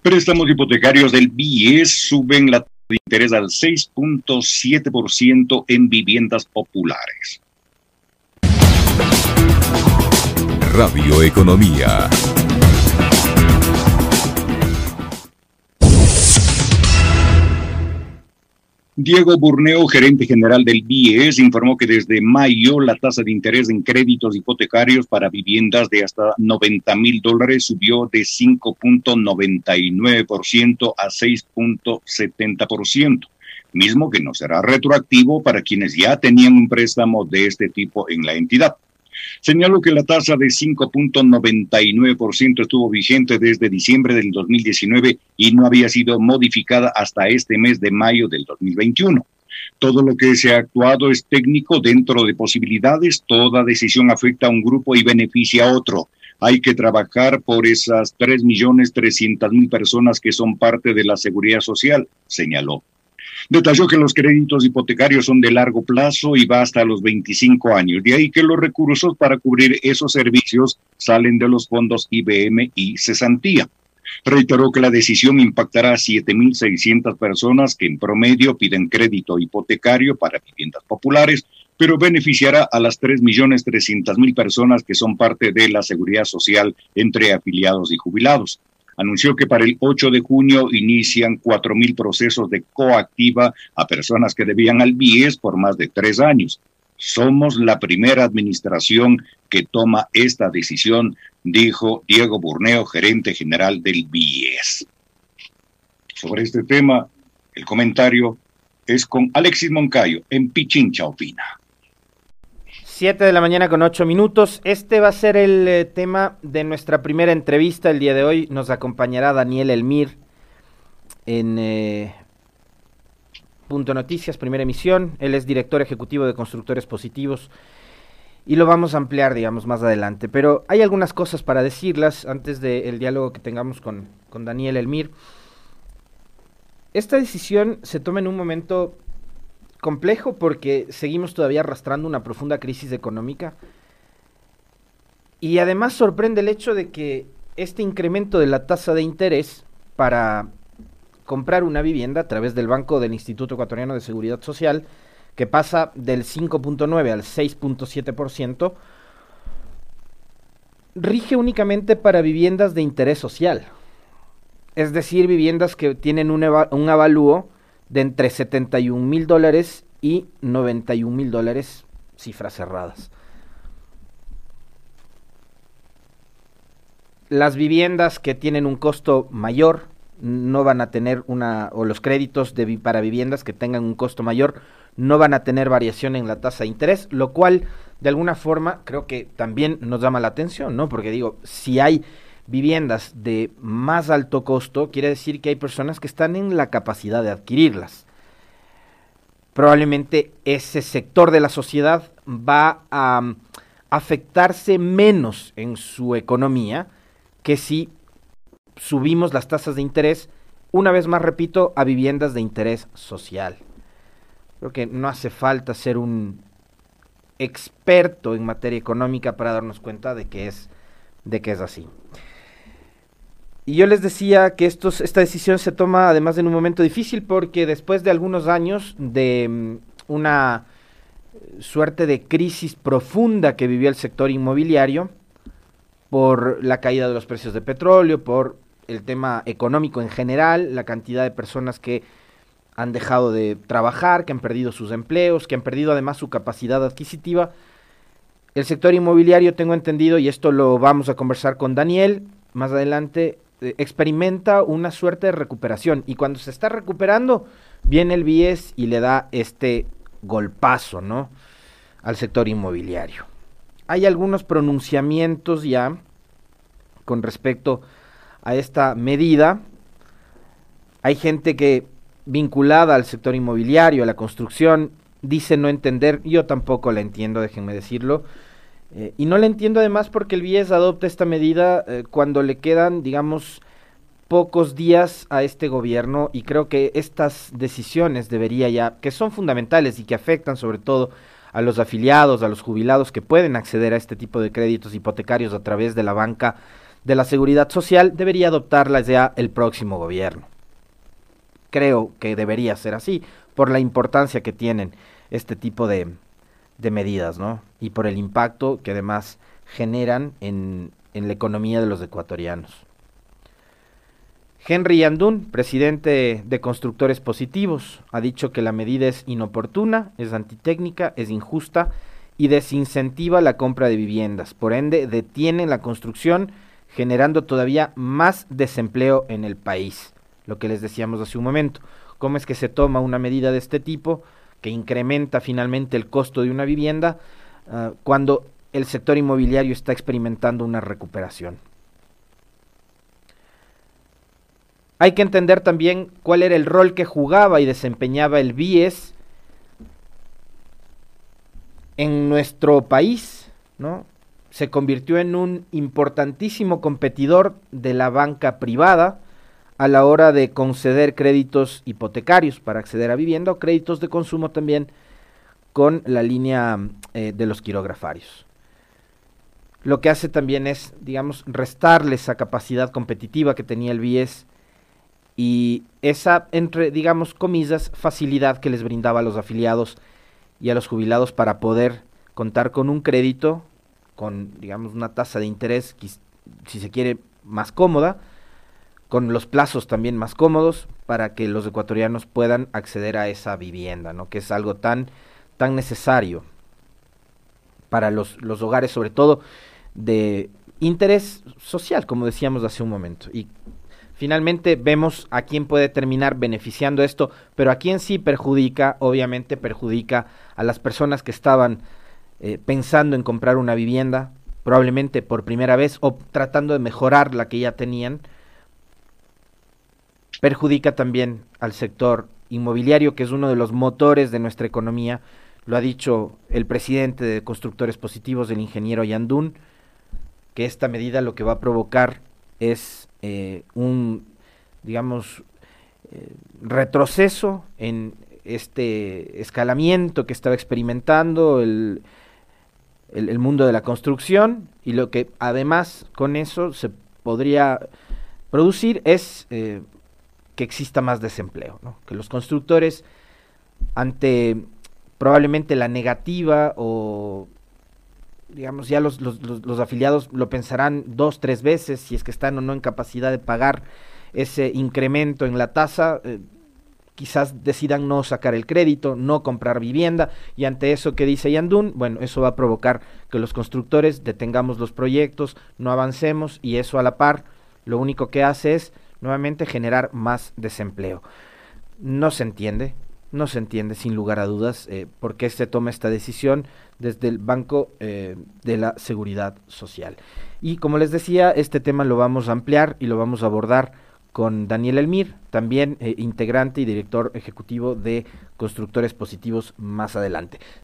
Préstamos hipotecarios del BIES suben la tasa de interés al 6.7% en viviendas populares. Radio Economía. Diego Burneo, gerente general del BIES, informó que desde mayo la tasa de interés en créditos hipotecarios para viviendas de hasta 90 mil dólares subió de 5.99% a 6.70%, mismo que no será retroactivo para quienes ya tenían un préstamo de este tipo en la entidad. Señaló que la tasa de 5.99% estuvo vigente desde diciembre del 2019 y no había sido modificada hasta este mes de mayo del 2021. Todo lo que se ha actuado es técnico dentro de posibilidades, toda decisión afecta a un grupo y beneficia a otro. Hay que trabajar por esas 3.300.000 personas que son parte de la seguridad social, señaló. Detalló que los créditos hipotecarios son de largo plazo y va hasta los 25 años. De ahí que los recursos para cubrir esos servicios salen de los fondos IBM y cesantía. Reiteró que la decisión impactará a 7.600 personas que en promedio piden crédito hipotecario para viviendas populares, pero beneficiará a las 3.300.000 personas que son parte de la seguridad social entre afiliados y jubilados anunció que para el 8 de junio inician 4.000 procesos de coactiva a personas que debían al BIES por más de tres años. Somos la primera administración que toma esta decisión, dijo Diego Burneo, gerente general del BIES. Sobre este tema, el comentario es con Alexis Moncayo en Pichincha Opina. 7 de la mañana con 8 minutos. Este va a ser el eh, tema de nuestra primera entrevista el día de hoy. Nos acompañará Daniel Elmir en eh, Punto Noticias, primera emisión. Él es director ejecutivo de Constructores Positivos y lo vamos a ampliar, digamos, más adelante. Pero hay algunas cosas para decirlas antes del diálogo que tengamos con, con Daniel Elmir. Esta decisión se toma en un momento complejo porque seguimos todavía arrastrando una profunda crisis económica. Y además sorprende el hecho de que este incremento de la tasa de interés para comprar una vivienda a través del Banco del Instituto Ecuatoriano de Seguridad Social, que pasa del 5.9 al 6.7%, rige únicamente para viviendas de interés social. Es decir, viviendas que tienen un, un avalúo de entre 71 mil dólares y 91 mil dólares, cifras cerradas. Las viviendas que tienen un costo mayor no van a tener una, o los créditos para viviendas que tengan un costo mayor no van a tener variación en la tasa de interés, lo cual de alguna forma creo que también nos llama la atención, ¿no? Porque digo, si hay viviendas de más alto costo, quiere decir que hay personas que están en la capacidad de adquirirlas. Probablemente ese sector de la sociedad va a mm, afectarse menos en su economía que si subimos las tasas de interés, una vez más repito, a viviendas de interés social. Creo que no hace falta ser un experto en materia económica para darnos cuenta de que es, de que es así. Y yo les decía que estos, esta decisión se toma además en un momento difícil porque después de algunos años de mm, una suerte de crisis profunda que vivió el sector inmobiliario por la caída de los precios de petróleo, por el tema económico en general, la cantidad de personas que han dejado de trabajar, que han perdido sus empleos, que han perdido además su capacidad adquisitiva. El sector inmobiliario, tengo entendido, y esto lo vamos a conversar con Daniel más adelante, experimenta una suerte de recuperación y cuando se está recuperando viene el BIES y le da este golpazo, ¿no? Al sector inmobiliario. Hay algunos pronunciamientos ya con respecto a esta medida. Hay gente que vinculada al sector inmobiliario, a la construcción, dice no entender, yo tampoco la entiendo, déjenme decirlo, eh, y no le entiendo además porque el BIES adopta esta medida eh, cuando le quedan, digamos, pocos días a este gobierno y creo que estas decisiones debería ya, que son fundamentales y que afectan sobre todo a los afiliados, a los jubilados que pueden acceder a este tipo de créditos hipotecarios a través de la banca de la seguridad social debería adoptarlas ya el próximo gobierno. Creo que debería ser así, por la importancia que tienen este tipo de, de medidas, ¿no? Y por el impacto que además generan en, en la economía de los ecuatorianos. Henry Yandún, presidente de Constructores Positivos, ha dicho que la medida es inoportuna, es antitécnica, es injusta y desincentiva la compra de viviendas. Por ende, detiene la construcción, generando todavía más desempleo en el país. Lo que les decíamos hace un momento. ¿Cómo es que se toma una medida de este tipo que incrementa finalmente el costo de una vivienda uh, cuando el sector inmobiliario está experimentando una recuperación? Hay que entender también cuál era el rol que jugaba y desempeñaba el BIES en nuestro país, ¿no? Se convirtió en un importantísimo competidor de la banca privada a la hora de conceder créditos hipotecarios para acceder a vivienda o créditos de consumo también con la línea eh, de los quirografarios. Lo que hace también es, digamos, restarle esa capacidad competitiva que tenía el BIES y esa, entre, digamos, comillas, facilidad que les brindaba a los afiliados y a los jubilados para poder contar con un crédito, con, digamos, una tasa de interés, si se quiere, más cómoda, con los plazos también más cómodos para que los ecuatorianos puedan acceder a esa vivienda, ¿no? que es algo tan, tan necesario para los, los hogares, sobre todo de interés social, como decíamos hace un momento. Y Finalmente vemos a quién puede terminar beneficiando esto, pero a quién sí perjudica, obviamente perjudica a las personas que estaban eh, pensando en comprar una vivienda, probablemente por primera vez, o tratando de mejorar la que ya tenían. Perjudica también al sector inmobiliario, que es uno de los motores de nuestra economía. Lo ha dicho el presidente de Constructores Positivos, el ingeniero Yandún, que esta medida lo que va a provocar es eh, un, digamos, eh, retroceso en este escalamiento que estaba experimentando el, el, mundo de la construcción y lo que además con eso se podría producir es eh, que exista más desempleo, que los constructores ante probablemente la negativa o digamos, ya los, los, los, afiliados lo pensarán dos, tres veces si es que están o no en capacidad de pagar ese incremento en la tasa. Eh, quizás decidan no sacar el crédito, no comprar vivienda, y ante eso que dice Yandún, bueno, eso va a provocar que los constructores detengamos los proyectos, no avancemos, y eso a la par lo único que hace es nuevamente generar más desempleo. No se entiende, no se entiende sin lugar a dudas eh, por qué se toma esta decisión desde el Banco eh, de la Seguridad Social. Y como les decía, este tema lo vamos a ampliar y lo vamos a abordar con Daniel Elmir, también eh, integrante y director ejecutivo de Constructores Positivos más adelante.